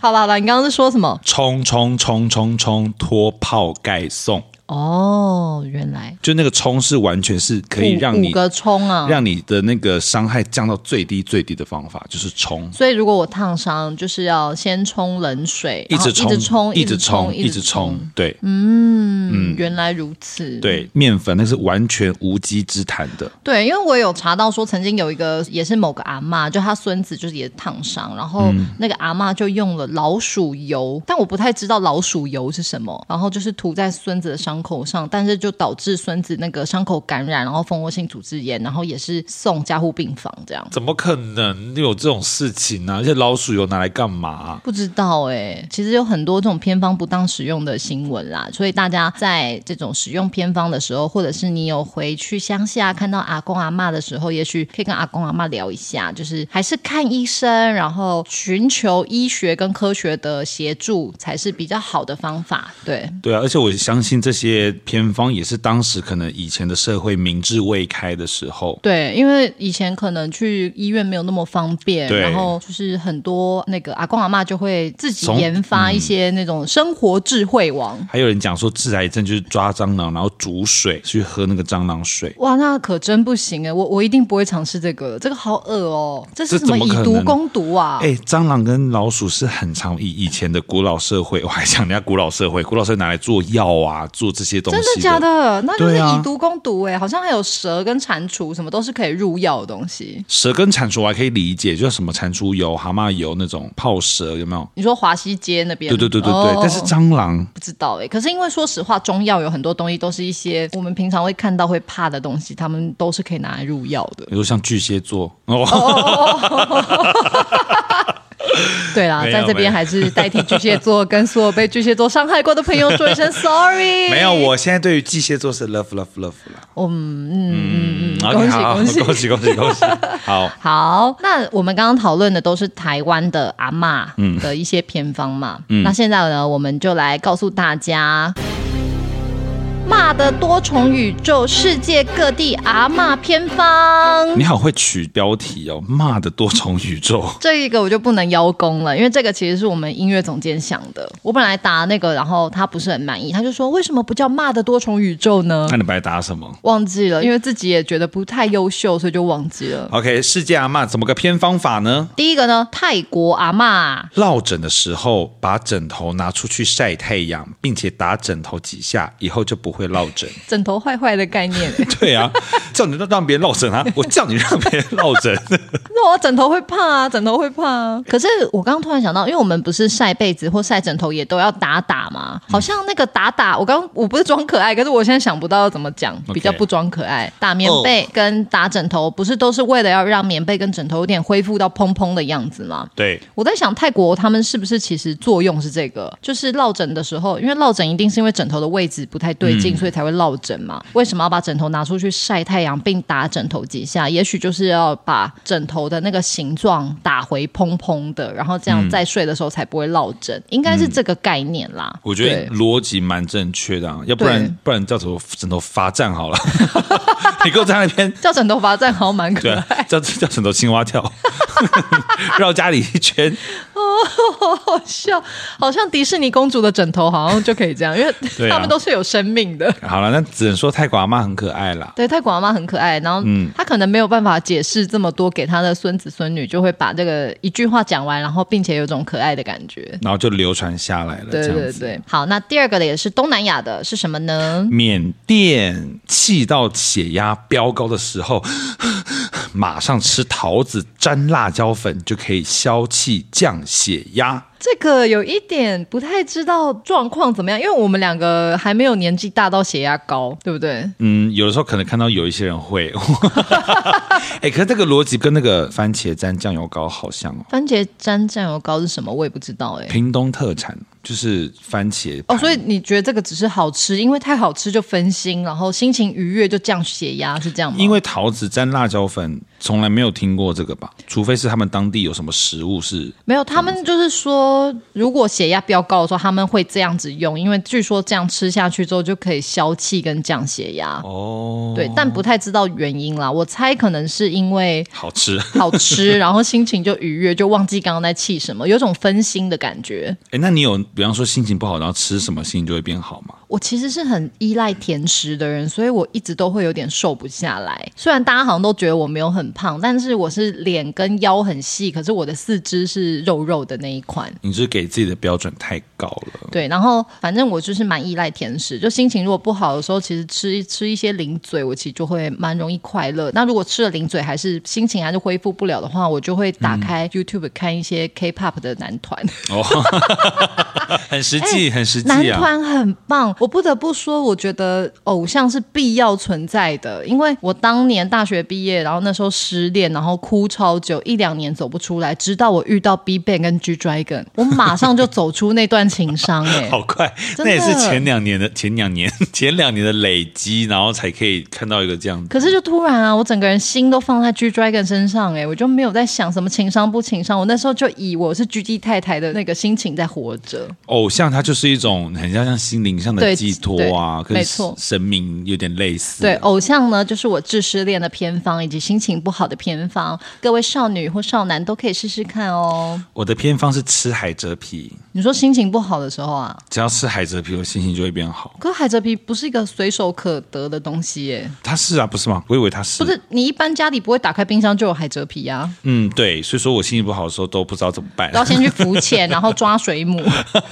好了好了，你刚刚是说什么？冲冲冲冲冲脱炮盖送。哦，原来就那个冲是完全是可以让你五个冲啊，让你的那个伤害降到最低最低的方法就是冲。所以如果我烫伤，就是要先冲冷水，一直冲，一直冲，一直冲，一直冲。对，嗯嗯，原来如此。对，面粉那是完全无稽之谈的。对，因为我有查到说，曾经有一个也是某个阿嬷，就他孙子就是也烫伤，然后那个阿嬷就用了老鼠油，但我不太知道老鼠油是什么，然后就是涂在孙子的伤。伤口上，但是就导致孙子那个伤口感染，然后蜂窝性组织炎，然后也是送加护病房这样。怎么可能有这种事情呢、啊？而且老鼠有拿来干嘛？不知道哎、欸，其实有很多这种偏方不当使用的新闻啦，所以大家在这种使用偏方的时候，或者是你有回去乡下看到阿公阿妈的时候，也许可以跟阿公阿妈聊一下，就是还是看医生，然后寻求医学跟科学的协助才是比较好的方法。对对啊，而且我相信这些偏方也是当时可能以前的社会明智未开的时候。对，因为以前可能去医院没有那么方便，然后就是很多那个阿公阿妈就会自己研发一些那种生活智慧王。还有人讲说治癌症就是抓蟑螂，然后煮水去喝那个蟑螂水。哇，那可真不行哎！我我一定不会尝试这个，这个好恶哦！这是什么以毒攻毒啊？哎，蟑螂跟老鼠是很常以以前的古老社会，我还讲人家古老社会，古老社会拿来做药啊，做这些东西。真的假的？那就是以毒攻毒哎！好像还有蛇跟蟾蜍，什么都是可以入药的东西。蛇跟蟾蜍我还可以理解，就什么蟾蜍油、蛤蟆油那种泡蛇有没有？你说华西街那边？对对对对对。哦、但是蟑螂不知道哎。可是因为说实话，中药有很多东西都是一些我们平常会看到会怕的东西，他们都是可以拿来入药的。比如像巨蟹座哦。对啦，在这边还是代替巨蟹座跟所有被巨蟹座伤害过的朋友说一声 sorry。没有，我现在对于巨蟹座是 love love love 了。嗯嗯嗯，恭喜恭喜恭喜恭喜恭喜！好，好，那我们刚刚讨论的都是台湾的阿妈的一些偏方嘛。嗯，那现在呢，我们就来告诉大家。妈的多重宇宙，世界各地阿嬷偏方。你好会取标题哦，骂的多重宇宙。这一个我就不能邀功了，因为这个其实是我们音乐总监想的。我本来答那个，然后他不是很满意，他就说为什么不叫骂的多重宇宙呢？那你白答什么？忘记了，因为自己也觉得不太优秀，所以就忘记了。OK，世界阿骂怎么个偏方法呢？第一个呢，泰国阿嬷落枕的时候，把枕头拿出去晒太阳，并且打枕头几下，以后就不会落枕，枕头坏坏的概念。对啊，叫你让让别人落枕啊！我叫你让别人落枕。那我枕头会怕啊，枕头会怕啊。可是我刚刚突然想到，因为我们不是晒被子或晒枕头也都要打打嘛，好像那个打打，我刚刚我不是装可爱，可是我现在想不到要怎么讲，比较不装可爱。打棉被跟打枕头，不是都是为了要让棉被跟枕头有点恢复到蓬蓬的样子吗？对，我在想泰国他们是不是其实作用是这个，就是落枕的时候，因为落枕一定是因为枕头的位置不太对劲，嗯、所以才。会落枕嘛？为什么要把枕头拿出去晒太阳，并打枕头几下？也许就是要把枕头的那个形状打回蓬蓬的，然后这样再睡的时候才不会落枕。应该是这个概念啦。嗯、我觉得逻辑蛮正确的，啊要不然不然叫什么枕头罚站好了。你给我站那边 叫枕头罚站，好像蛮可爱。叫叫枕头青蛙跳，绕家里一圈。哦，好好笑，好像迪士尼公主的枕头，好像就可以这样，因为他们都是有生命的。好了，那只能说泰国阿妈很可爱啦。对，泰国阿妈很可爱，然后嗯，他可能没有办法解释这么多给他的孙子孙女，就会把这个一句话讲完，然后并且有种可爱的感觉，然后就流传下来了。对对对，好，那第二个的也是东南亚的，是什么呢？缅甸气到血压飙高的时候，马上吃桃子沾辣椒粉就可以消气降血压。这个有一点不太知道状况怎么样，因为我们两个还没有年纪大到血压高，对不对？嗯，有的时候可能看到有一些人会，哎，可是这个逻辑跟那个番茄沾酱油膏好像哦。番茄沾酱油膏是什么？我也不知道哎。屏东特产就是番茄哦，所以你觉得这个只是好吃，因为太好吃就分心，然后心情愉悦就降血压，是这样吗？因为桃子沾辣椒粉，从来没有听过这个吧？除非是他们当地有什么食物是没有，他们就是说。如果血压飙高的时候，他们会这样子用，因为据说这样吃下去之后就可以消气跟降血压。哦，对，但不太知道原因啦。我猜可能是因为好吃，好吃，然后心情就愉悦，就忘记刚刚在气什么，有种分心的感觉。哎，那你有比方说心情不好，然后吃什么心情就会变好嘛？我其实是很依赖甜食的人，所以我一直都会有点瘦不下来。虽然大家好像都觉得我没有很胖，但是我是脸跟腰很细，可是我的四肢是肉肉的那一款。你是给自己的标准太高了。对，然后反正我就是蛮依赖甜食，就心情如果不好的时候，其实吃吃一些零嘴，我其实就会蛮容易快乐。那如果吃了零嘴还是心情还是恢复不了的话，我就会打开 YouTube 看一些 K-pop 的男团。哦。很实际，很实际男团很棒，我不得不说，我觉得偶像是必要存在的。因为我当年大学毕业，然后那时候失恋，然后哭超久，一两年走不出来，直到我遇到 BigBang 跟 G Dragon，我马上就走出那段情伤。哎，好快，那也是前两年的前两年 前两年的累积，然后才可以看到一个这样子。可是就突然啊，我整个人心都放在 G Dragon 身上，哎，我就没有在想什么情商不情商，我那时候就以我是 GD 太太的那个心情在活着。偶像它就是一种很像像心灵上的寄托啊，跟生命有点类似。对，偶像呢，就是我治失恋的偏方，以及心情不好的偏方。各位少女或少男都可以试试看哦。我的偏方是吃海蜇皮。你说心情不好的时候啊，只要吃海蜇皮，我心情就会变好。可是海蜇皮不是一个随手可得的东西耶。它是啊，不是吗？我以为它是。不是，你一般家里不会打开冰箱就有海蜇皮啊。嗯，对，所以说我心情不好的时候都不知道怎么办，要先去浮潜，然后抓水母。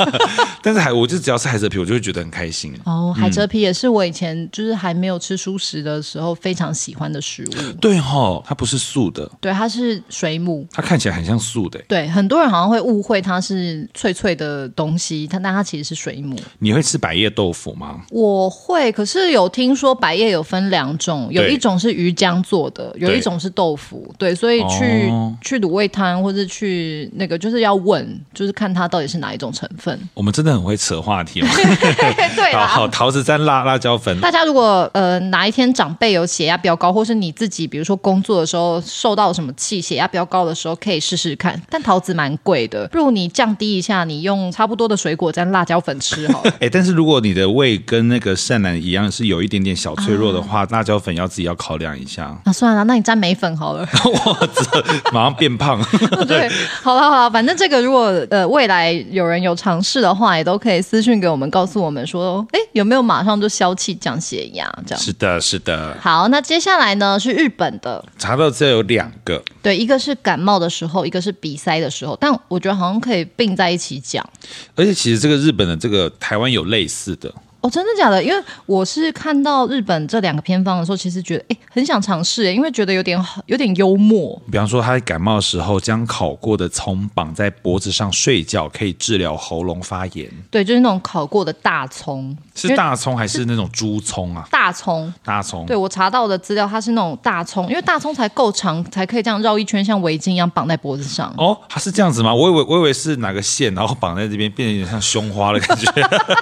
但是海，我就只要吃海蜇皮，我就会觉得很开心。哦，海蜇皮也是我以前就是还没有吃素食的时候非常喜欢的食物。对哈，它不是素的，对，它是水母，它看起来很像素的。对，很多人好像会误会它是脆脆的东西，它但它其实是水母。你会吃百叶豆腐吗？我会，可是有听说百叶有分两种，有一种是鱼浆做的，有一种是豆腐。对，所以去、哦、去卤味摊或者去那个就是要问，就是看它到底是哪一种成分。我们真的很会扯话题哦。对啦，好，桃子沾辣辣椒粉。大家如果呃哪一天长辈有血压比较高，或是你自己比如说工作的时候受到什么气，血压比较高的时候，可以试试看。但桃子蛮贵的，不如你降低一下，你用差不多的水果沾辣椒粉吃好了。哎、欸，但是如果你的胃跟那个善男一样是有一点点小脆弱的话，啊、辣椒粉要自己要考量一下。那、啊、算了，那你沾梅粉好了。我这马上变胖。对，好了好了，反正这个如果呃未来有人有尝试的话，也都可以私讯给我们，告诉我们说，哎，有没有马上就消气降血压这样？是的，是的。好，那接下来呢是日本的，查到这有两个，对，一个是感冒的时候，一个是鼻塞的时候，但我觉得好像可以并在一起讲。而且其实这个日本的这个台湾有类似的。哦，真的假的？因为我是看到日本这两个偏方的时候，其实觉得哎，很想尝试，因为觉得有点好，有点幽默。比方说，他在感冒的时候将烤过的葱绑在脖子上睡觉，可以治疗喉咙发炎。对，就是那种烤过的大葱，是大葱还是那种猪葱啊？大葱，大葱。对，我查到的资料，它是那种大葱，因为大葱才够长，才可以这样绕一圈，像围巾一样绑在脖子上。哦，它是这样子吗？我以为我以为是哪个线，然后绑在这边，变得有点像胸花的感觉。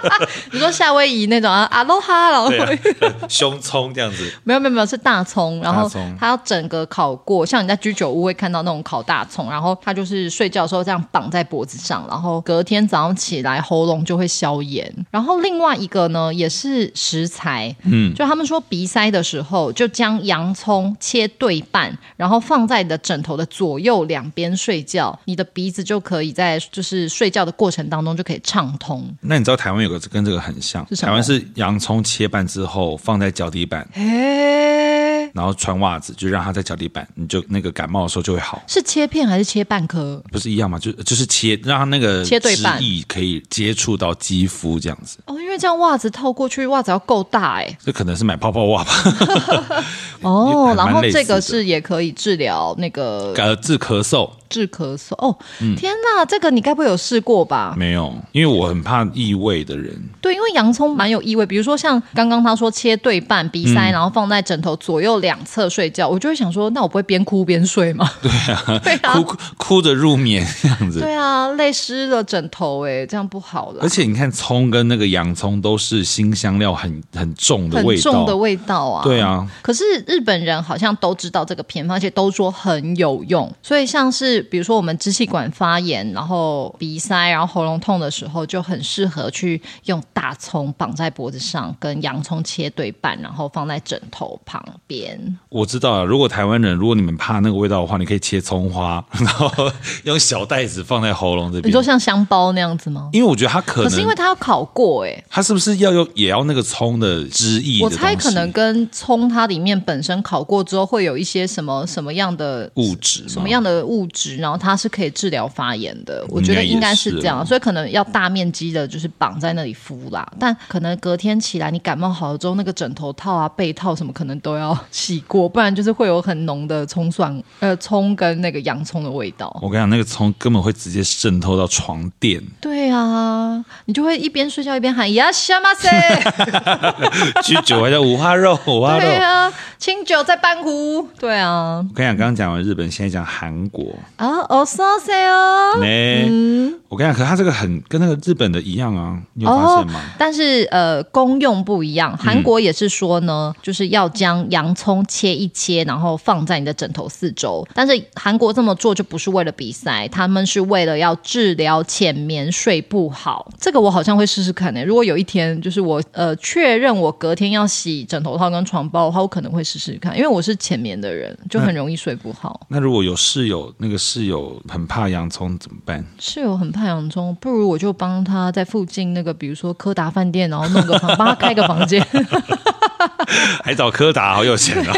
你说夏威夷那种啊，阿罗哈，然后胸葱这样子，没有没有没有，是大葱，然后它要整个烤过，像你在居酒屋会看到那种烤大葱，然后它就是睡觉的时候这样绑在脖子上，然后隔天早上起来喉咙就会消炎。然后另外一个呢，也是食材，嗯，就他们说鼻塞的时候，就将洋葱切对半，然后放在你的枕头的左右两边睡觉，你的鼻子就可以在就是睡觉的过程当中就可以畅通。那你知道台湾有个跟这个很像，台湾是洋葱切半之后放在脚底板，然后穿袜子，就让它在脚底板，你就那个感冒的时候就会好。是切片还是切半颗？不是一样吗？就就是切，让它那个切对半，可以接触到肌肤这样子。哦，因为这样袜子透过去，袜子要够大哎。这可能是买泡泡袜吧。哦，然后这个是也可以治疗那个呃治咳嗽。治咳嗽哦，天哪，这个你该不会有试过吧？没有，因为我很怕异味的人。对，因为洋葱蛮有异味，比如说像刚刚他说切对半鼻塞，然后放在枕头左右两侧睡觉，我就会想说，那我不会边哭边睡吗？对啊，对啊，哭哭着入眠这样子。对啊，泪湿了枕头，哎，这样不好了。而且你看，葱跟那个洋葱都是辛香料很很重的味道，很重的味道啊。对啊，可是日本人好像都知道这个偏方，而且都说很有用，所以像是。比如说我们支气管发炎，然后鼻塞，然后喉咙痛的时候，就很适合去用大葱绑在脖子上，跟洋葱切对半，然后放在枕头旁边。我知道了，如果台湾人，如果你们怕那个味道的话，你可以切葱花，然后 用小袋子放在喉咙这边。你说像香包那样子吗？因为我觉得它可能，可是因为它要烤过，哎，它是不是要用也要那个葱的汁液的？我猜可能跟葱它里面本身烤过之后会有一些什么什么样的物质，什么样的物质。质，然后它是可以治疗发炎的。我觉得应该是这样，所以可能要大面积的，就是绑在那里敷啦。但可能隔天起来，你感冒好了之后，那个枕头套啊、被套什么，可能都要 洗过，不然就是会有很浓的葱蒜、呃葱跟那个洋葱的味道。我跟你讲，那个葱根本会直接渗透到床垫。对啊，你就会一边睡觉一边喊呀什么塞，居酒还叫五花肉，五花肉。对啊，清酒在半壶。对啊，我跟你讲，刚刚讲完日本，现在讲韩国啊，哦，说谁哦？嗯，我跟你讲，可是它这个很跟那个日本的一样啊，你有发现吗？哦、但是呃，功用不一样。韩国也是说呢，嗯、就是要将洋葱切一切，然后放在你的枕头四周。但是韩国这么做就不是为了比赛，他们是为了要治疗浅眠睡不好。这个我好像会试试看呢、欸。如果有一天就是我呃确认我隔天要洗枕头套跟床包的话，我可能会试试看，因为我是浅眠的人，就很容易睡不好。那，那如果有室友，那个室友很怕洋葱怎么办？室友很怕洋葱，不如我就帮他在附近那个，比如说柯达饭店，然后弄个房，帮他开个房间。还找柯达，好有钱啊！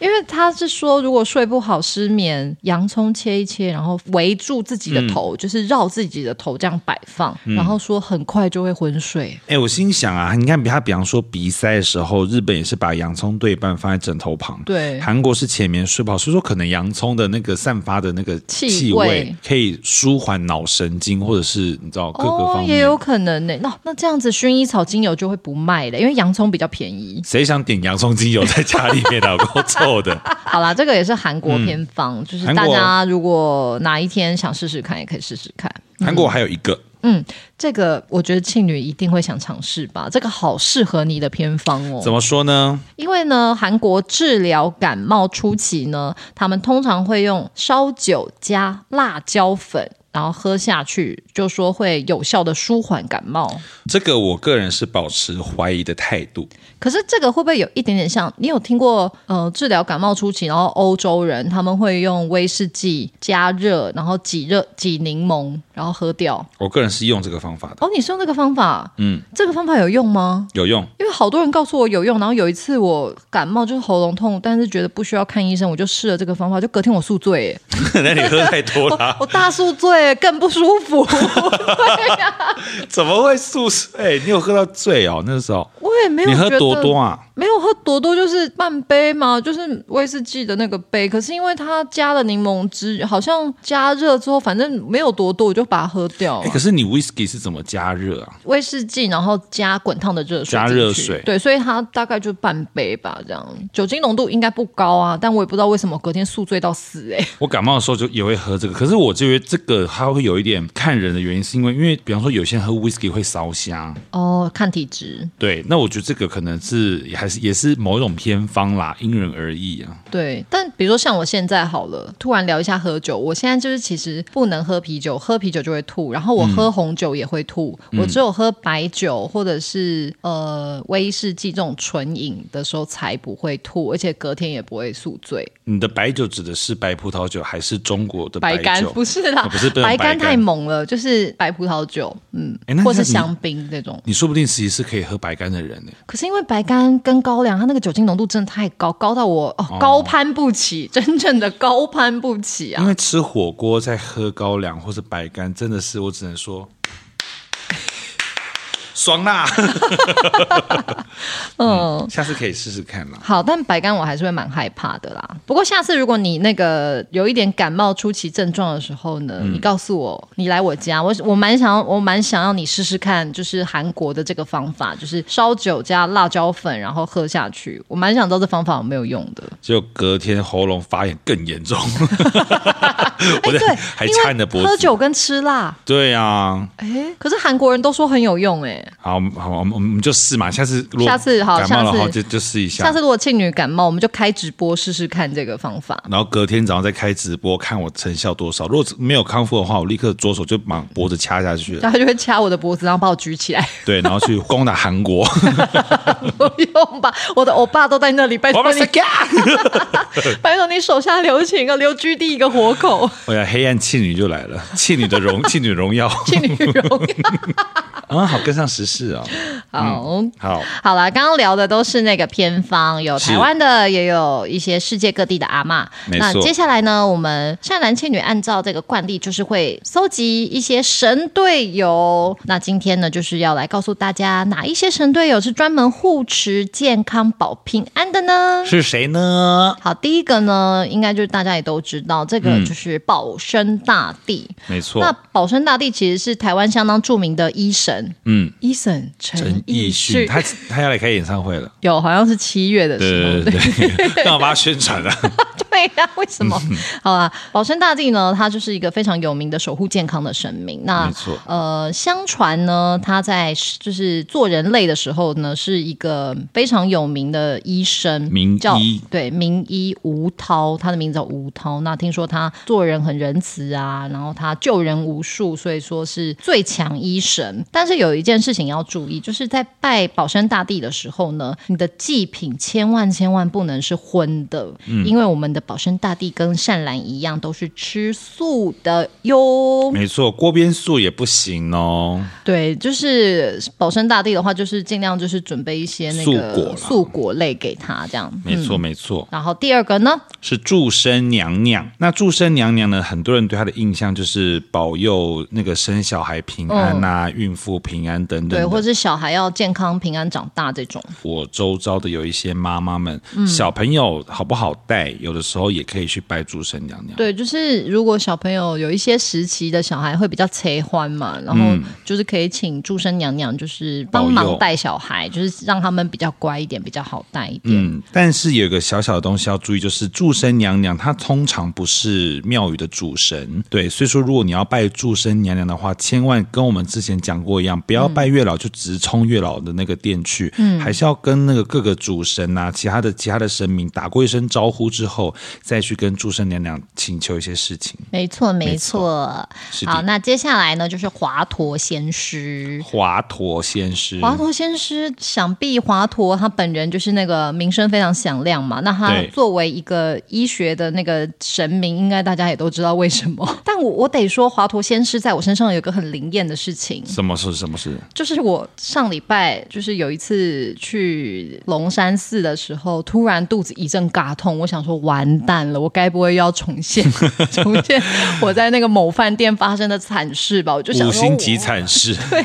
因为他是说，如果睡不好、失眠，洋葱切一切，然后围住自己的头，嗯、就是绕自己的头这样摆放，嗯、然后说很快就会昏睡。哎、欸，我心想啊，你看，比他比方说鼻塞的时候，日本也是把洋葱对半放在枕头旁。对，韩国是浅眠睡不好，所以说可能洋葱的那个散发的那个气味可以舒缓脑神经，或者是你知道各个方面、哦、也有可能呢。那那这样子薰衣草精油就会不卖了，因为洋葱比较便宜。谁想点洋葱精油在家里面老够臭的？好啦，这个也是韩国偏方，嗯、就是大家如果哪一天想试试看，也可以试试看。韩国还有一个，嗯，这个我觉得庆女一定会想尝试吧，这个好适合你的偏方哦。怎么说呢？因为呢，韩国治疗感冒初期呢，他们通常会用烧酒加辣椒粉。然后喝下去，就说会有效的舒缓感冒。这个我个人是保持怀疑的态度。可是这个会不会有一点点像？你有听过呃治疗感冒初期，然后欧洲人他们会用威士忌加热，然后挤热挤柠檬，然后喝掉。我个人是用这个方法的。哦，你是用这个方法？嗯，这个方法有用吗？有用，因为好多人告诉我有用。然后有一次我感冒就是喉咙痛，但是觉得不需要看医生，我就试了这个方法，就隔天我宿醉。那你喝太多了，我，我大宿醉。更不舒服，对呀、啊，怎么会宿醉？你有喝到醉哦？那时候我也没有。你喝多多啊？没有喝多多，就是半杯嘛，就是威士忌的那个杯。可是因为它加了柠檬汁，好像加热之后，反正没有多多，我就把它喝掉了。可是你威士忌是怎么加热啊？威士忌，然后加滚烫的热水，加热水，对，所以它大概就半杯吧，这样。酒精浓度应该不高啊，但我也不知道为什么隔天宿醉到死哎、欸。我感冒的时候就也会喝这个，可是我觉得这个它会有一点看人的原因，是因为因为比方说有些人喝威士忌会烧香哦，看体质。对，那我觉得这个可能是还是也是某一种。偏方啦，因人而异啊。对，但比如说像我现在好了，突然聊一下喝酒，我现在就是其实不能喝啤酒，喝啤酒就会吐，然后我喝红酒也会吐，嗯、我只有喝白酒或者是呃威士忌这种纯饮的时候才不会吐，而且隔天也不会宿醉。你的白酒指的是白葡萄酒还是中国的白干不是啦，哦、不是白干太猛了，就是白葡萄酒，嗯，或是香槟那种。你说不定其实是可以喝白干的人呢。可是因为白干跟高粱，它那个酒精浓度真的太高，高到我哦高攀不起，哦、真正的高攀不起啊！因为吃火锅在喝高粱或是白干，真的是我只能说。爽啦！嗯，下次可以试试看嘛。好，但白干我还是会蛮害怕的啦。不过下次如果你那个有一点感冒初期症状的时候呢，嗯、你告诉我，你来我家，我我蛮想要，我蛮想要你试试看，就是韩国的这个方法，就是烧酒加辣椒粉，然后喝下去。我蛮想知道这方法有没有用的。就隔天喉咙发炎更严重。我在对，还插你的脖子。喝酒跟吃辣。对呀、啊。哎，可是韩国人都说很有用哎。好，好，我们我们就试嘛。下次，下次好，感冒的话就就试一下。下次如果庆女感冒，我们就开直播试试看这个方法。然后隔天早上再开直播，看我成效多少。如果没有康复的话，我立刻左手就把脖子掐下去了。他就会掐我的脖子，然后把我举起来。对，然后去攻打韩国。不用吧，我的欧巴都在那里，拜托你。拜托你手下留情啊，留居地一个活口。哎呀，黑暗气女就来了，气女的荣，气女荣耀，气女荣耀。啊，好跟上时事哦。好、嗯、好，好了，刚刚聊的都是那个偏方，有台湾的，也有一些世界各地的阿嬷。那接下来呢，我们善男信女按照这个惯例，就是会搜集一些神队友。那今天呢，就是要来告诉大家，哪一些神队友是专门护持健康保平安的呢？是谁呢？好，第一个呢，应该就是大家也都知道，这个就是保生大帝。没错，那保生大帝其实是台湾相当著名的医神。嗯，医神陈奕迅，他他要来开演唱会了，有，好像是七月的时候，对对对，干嘛帮他宣传啊？对呀、啊，为什么？好啊，保生大帝呢，他就是一个非常有名的守护健康的神明。那没错，呃，相传呢，他在就是做人类的时候呢，是一个非常有名的医生，名医叫对名医吴涛，他的名字叫吴涛。那听说他做人很仁慈啊，然后他救人无数，所以说是最强医神。但是有一件事情要注意，就是在拜保生大帝的时候呢，你的祭品千万千万不能是荤的，嗯、因为我们的。保生大帝跟善兰一样，都是吃素的哟。没错，锅边素也不行哦。对，就是保生大帝的话，就是尽量就是准备一些那个素果，素果类给他，这样。没错，没错。然后第二个呢，是祝生娘娘。那祝生娘娘呢，很多人对她的印象就是保佑那个生小孩平安啊，嗯、孕妇平安等等。对，或者是小孩要健康平安长大这种。我周遭的有一些妈妈们，嗯、小朋友好不好带，有的时候。也可以去拜祝生娘娘。对，就是如果小朋友有一些时期的小孩会比较催欢嘛，然后就是可以请祝生娘娘，就是帮忙带小孩，就是让他们比较乖一点，比较好带一点。嗯，但是有一个小小的东西要注意，就是祝生娘娘她通常不是庙宇的主神，对，所以说如果你要拜祝生娘娘的话，千万跟我们之前讲过一样，不要拜月老就直冲月老的那个殿去，嗯，还是要跟那个各个主神啊，其他的其他的神明打过一声招呼之后。再去跟诸神娘娘请求一些事情，没错没错。好，那接下来呢，就是华佗仙师。华佗仙师，华佗仙师，想必华佗他本人就是那个名声非常响亮嘛。那他作为一个医学的那个神明，应该大家也都知道为什么。但我我得说，华佗仙师在我身上有一个很灵验的事情。什么事？什么事？就是我上礼拜就是有一次去龙山寺的时候，突然肚子一阵嘎痛，我想说完蛋了，我该不会要重现 重现我在那个某饭店发生的惨事吧？我就想说五星级惨事。对，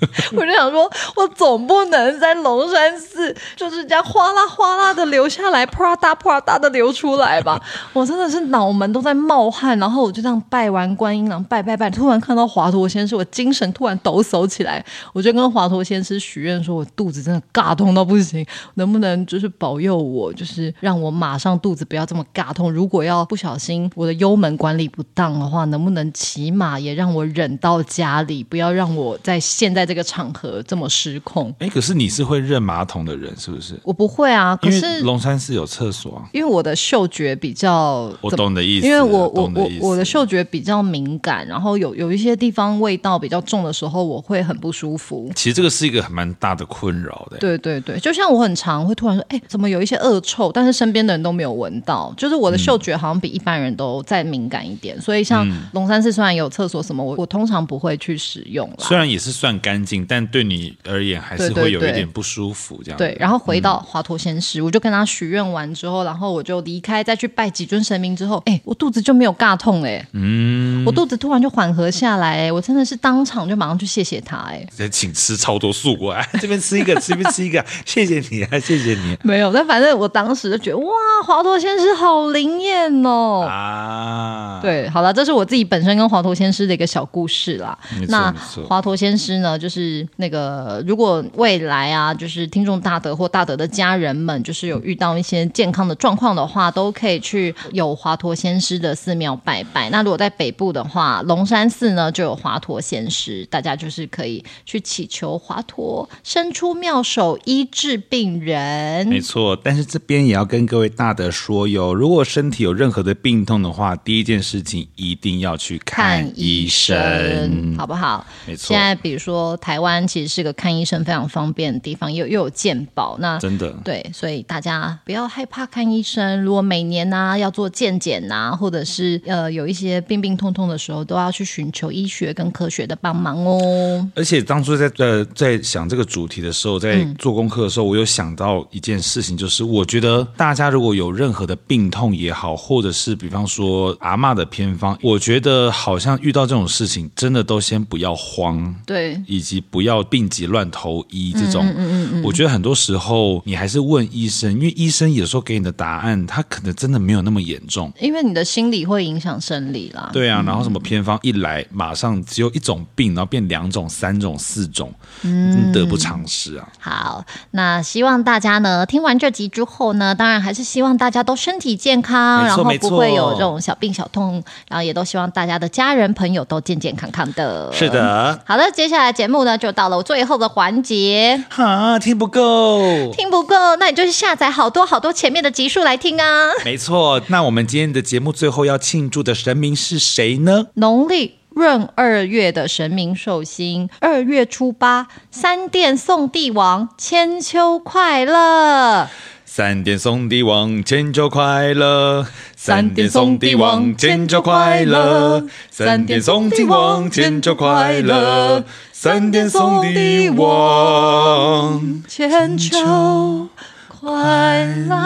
我就想说，我总不能在龙山寺就是这样哗啦哗啦的流下来，啪嗒啪嗒的流出来吧？我真的是脑门都在冒汗，然后我就这样拜完观音然后，拜拜拜，突然看到华佗仙师，我精神突然抖擞起来，我就跟华佗仙师许愿，说我肚子真的嘎痛到不行，能不能就是保佑我，就是让我马上肚子不要这么嘎痛？如果要不小心我的幽门管理不当的话，能不能起码也让我忍到家里，不要让我在现在这个场合这么失控？哎，可是你是会认马桶的人是不是？我不会啊，可是龙山寺有厕所啊。因为我的嗅觉比较，我懂的意思。因为我我我我的嗅觉比较敏感，然后有有一些地方味道比较重的时候，我会很不舒服。其实这个是一个蛮大的困扰的。对对对，就像我很常会突然说，哎，怎么有一些恶臭，但是身边的人都没有闻到，就是我的。嗅觉好像比一般人都再敏感一点，所以像龙山寺虽然有厕所什么，我我通常不会去使用啦。虽然也是算干净，但对你而言还是会有一点不舒服。这样对，然后回到华佗仙师，我就跟他许愿完之后，然后我就离开，再去拜几尊神明之后，哎，我肚子就没有尬痛哎，嗯，我肚子突然就缓和下来，哎，我真的是当场就马上去谢谢他，哎，请吃超多素果，哎，这边吃一个，这边吃一个，谢谢你啊，谢谢你。没有，但反正我当时就觉得哇，华佗仙师好灵。验哦啊，对，好了，这是我自己本身跟华佗仙师的一个小故事啦。那华佗仙师呢，就是那个如果未来啊，就是听众大德或大德的家人们，就是有遇到一些健康的状况的话，都可以去有华佗仙师的寺庙拜拜。那如果在北部的话，龙山寺呢就有华佗仙师，大家就是可以去祈求华佗伸出妙手医治病人。没错，但是这边也要跟各位大德说哟，如果身体有任何的病痛的话，第一件事情一定要去看医生，看医生好不好？没错。现在比如说台湾其实是个看医生非常方便的地方，又又有健保，那真的对，所以大家不要害怕看医生。如果每年呢、啊、要做健检呐、啊，或者是呃有一些病病痛痛的时候，都要去寻求医学跟科学的帮忙哦。而且当初在呃在想这个主题的时候，在做功课的时候，嗯、我有想到一件事情，就是我觉得大家如果有任何的病痛也好，或者是比方说阿嬷的偏方，我觉得好像遇到这种事情，真的都先不要慌，对，以及不要病急乱投医这种。嗯嗯嗯嗯，我觉得很多时候你还是问医生，因为医生有时候给你的答案，他可能真的没有那么严重，因为你的心理会影响生理啦。对啊，然后什么偏方一来，马上只有一种病，然后变两种、三种、四种，嗯，得不偿失啊。好，那希望大家呢听完这集之后呢，当然还是希望大家都身体健康，然后不会有这种小病小痛，然后也都希望大家的家人朋友都健健康康的。是的，好的，接下来节目呢就到了我最后的环节。哈，听不够，听不够，那你就是下载好多好多前面的集数来听啊。没错，那我们今天的节目最后要庆祝的神明是谁呢？农历闰二月的神明寿星，二月初八，三殿送帝王，千秋快乐。三殿送帝王，千秋快乐。三殿送帝王，千秋快乐。三殿送帝王，千秋快乐。三殿送帝王，千秋快乐。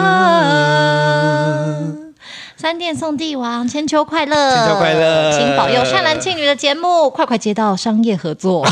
三殿送帝王，千秋快乐，千秋快乐，请保佑善男信女的节目快快接到商业合作，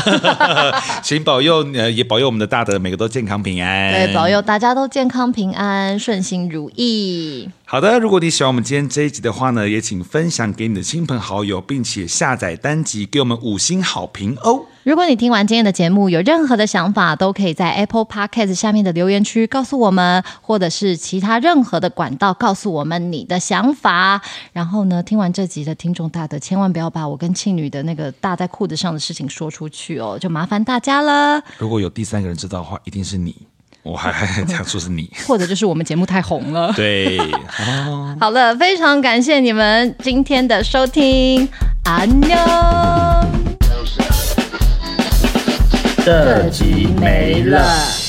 请保佑呃，也保佑我们的大德每个都健康平安，对，保佑大家都健康平安，顺心如意。好的，如果你喜欢我们今天这一集的话呢，也请分享给你的亲朋好友，并且下载单集给我们五星好评哦。如果你听完今天的节目有任何的想法，都可以在 Apple Podcast 下面的留言区告诉我们，或者是其他任何的管道告诉我们你的想法。然后呢，听完这集的听众大德，千万不要把我跟庆女的那个搭在裤子上的事情说出去哦，就麻烦大家了。如果有第三个人知道的话，一定是你。我还还想说是你，或者就是我们节目太红了。对，哦、好了，非常感谢你们今天的收听，安妞。这集没了。